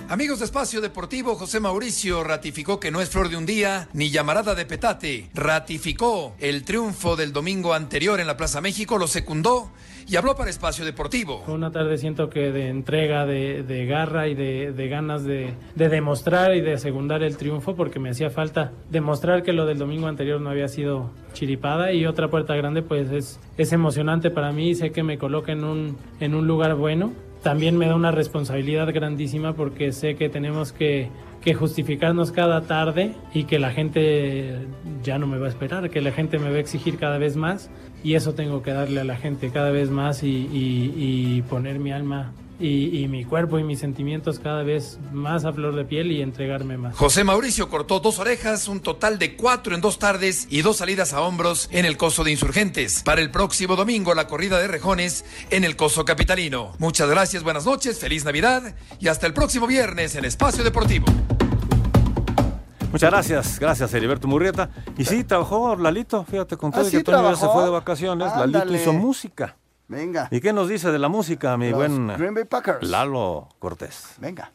Amigos de Espacio Deportivo, José Mauricio ratificó que no es flor de un día ni llamarada de petate. Ratificó el triunfo del domingo anterior en la Plaza México, lo secundó y habló para Espacio Deportivo. Fue una tarde siento que de entrega, de, de garra y de, de ganas de, de, demostrar y de secundar el triunfo porque me hacía falta demostrar que lo del domingo anterior no había sido chiripada y otra puerta grande pues es, es emocionante para mí, sé que me coloca en un, en un lugar bueno. También me da una responsabilidad grandísima porque sé que tenemos que, que justificarnos cada tarde y que la gente ya no me va a esperar, que la gente me va a exigir cada vez más y eso tengo que darle a la gente cada vez más y, y, y poner mi alma y, y, mi cuerpo y mis sentimientos cada vez más a flor de piel y entregarme más. José Mauricio cortó dos orejas, un total de cuatro en dos tardes y dos salidas a hombros en el Coso de Insurgentes. Para el próximo domingo, la corrida de rejones en el Coso Capitalino. Muchas gracias, buenas noches, feliz Navidad y hasta el próximo viernes en Espacio Deportivo. Muchas gracias, gracias Heriberto Murrieta. Y sí, trabajó Lalito, fíjate, con todo ¿Ah, que Toño ya se fue de vacaciones, Lalito hizo música. Venga. ¿Y qué nos dice de la música, mi Los buen Green Bay Packers. Lalo Cortés? Venga.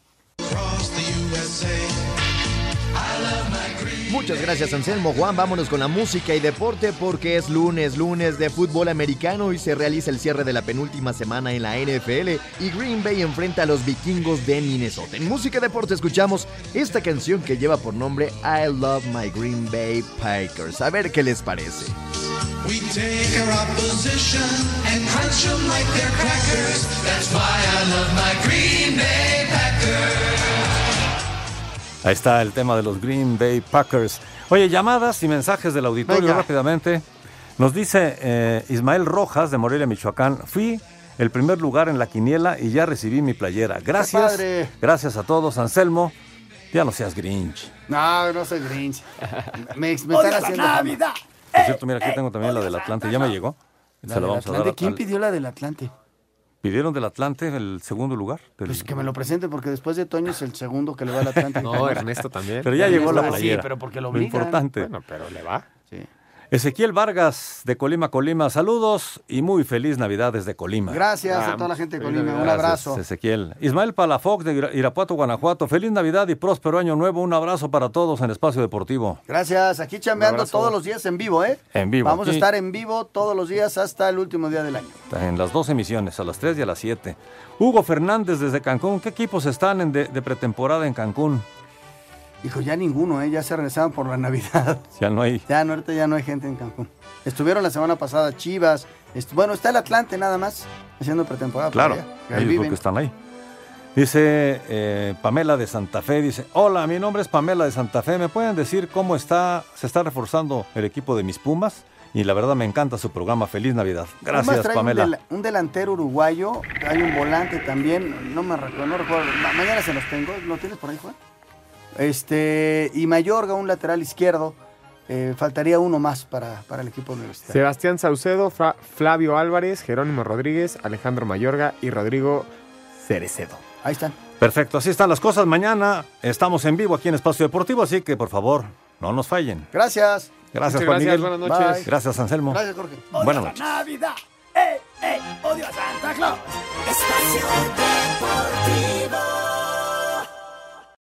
Muchas gracias Anselmo Juan, vámonos con la música y deporte porque es lunes, lunes de fútbol americano y se realiza el cierre de la penúltima semana en la NFL y Green Bay enfrenta a los vikingos de Minnesota. En música y deporte escuchamos esta canción que lleva por nombre I Love My Green Bay Packers. A ver qué les parece. They're crackers. That's why I love my Green Bay Packers. Ahí está el tema de los Green Bay Packers. Oye, llamadas y mensajes del auditorio Venga. rápidamente. Nos dice eh, Ismael Rojas de Morelia, Michoacán. Fui el primer lugar en la quiniela y ya recibí mi playera. Gracias. padre! Gracias a todos, Anselmo. Ya no seas Grinch. No, no soy Grinch. Me, me ¡Odia están la haciendo. Navidad! Por cierto, mira, aquí tengo también la del Atlante. Ya me llegó. La Se la vamos a dar. ¿Quién al- pidió la del Atlante? ¿Pidieron del Atlante el segundo lugar? Del- Pues que me lo presente, porque después de Toño es el segundo que le va al Atlante. No, Ernesto también. Pero ya llegó la Sí, playera. pero porque lo Lo importante. Bueno, pero le va. Sí. Ezequiel Vargas de Colima, Colima. Saludos y muy feliz Navidad desde Colima. Gracias a toda la gente de Colima. Un abrazo. Gracias, Ezequiel. Ismael Palafox de Ira- Irapuato, Guanajuato. Feliz Navidad y próspero año nuevo. Un abrazo para todos en Espacio Deportivo. Gracias. Aquí chambeando todos los días en vivo, ¿eh? En vivo. Vamos a estar en vivo todos los días hasta el último día del año. En las dos emisiones, a las 3 y a las 7. Hugo Fernández desde Cancún. ¿Qué equipos están en de, de pretemporada en Cancún? Dijo, ya ninguno, ¿eh? Ya se regresaron por la Navidad. Ya no hay. Ya, no, ahorita ya no hay gente en Cancún. Estuvieron la semana pasada Chivas. bueno, está el Atlante nada más haciendo pretemporada. por Claro, que ellos viven. porque están ahí. Dice eh, Pamela de Santa Fe, dice, hola, mi nombre es Pamela de Santa Fe, ¿me pueden decir cómo está, se está reforzando el equipo de mis Pumas? Y la verdad me encanta su programa, feliz Navidad. Pumas Gracias, trae Pamela. Un, del- un delantero uruguayo, hay un volante también, no me recuerdo, no recuerdo. ma- mañana se los tengo, ¿lo tienes por ahí, Juan? Este, y Mayorga, un lateral izquierdo. eh, faltaría uno más para, para el equipo universitario. Sebastián Saucedo, Fra- Flavio Álvarez, Jerónimo Rodríguez, Alejandro Mayorga y Rodrigo Cerecedo. Ahí están. Perfecto, así están las cosas. Mañana estamos en vivo aquí en Espacio Deportivo, así que por favor, no nos fallen. Gracias. Gracias, Muchas Juan gracias, Miguel. buenas noches. Bye. Gracias, Anselmo. Gracias, Jorge. ¡Odia Buenas noches. Navidad! ¡Eh, eh! ¡Odio a Santa Claus! Espacio Deportivo.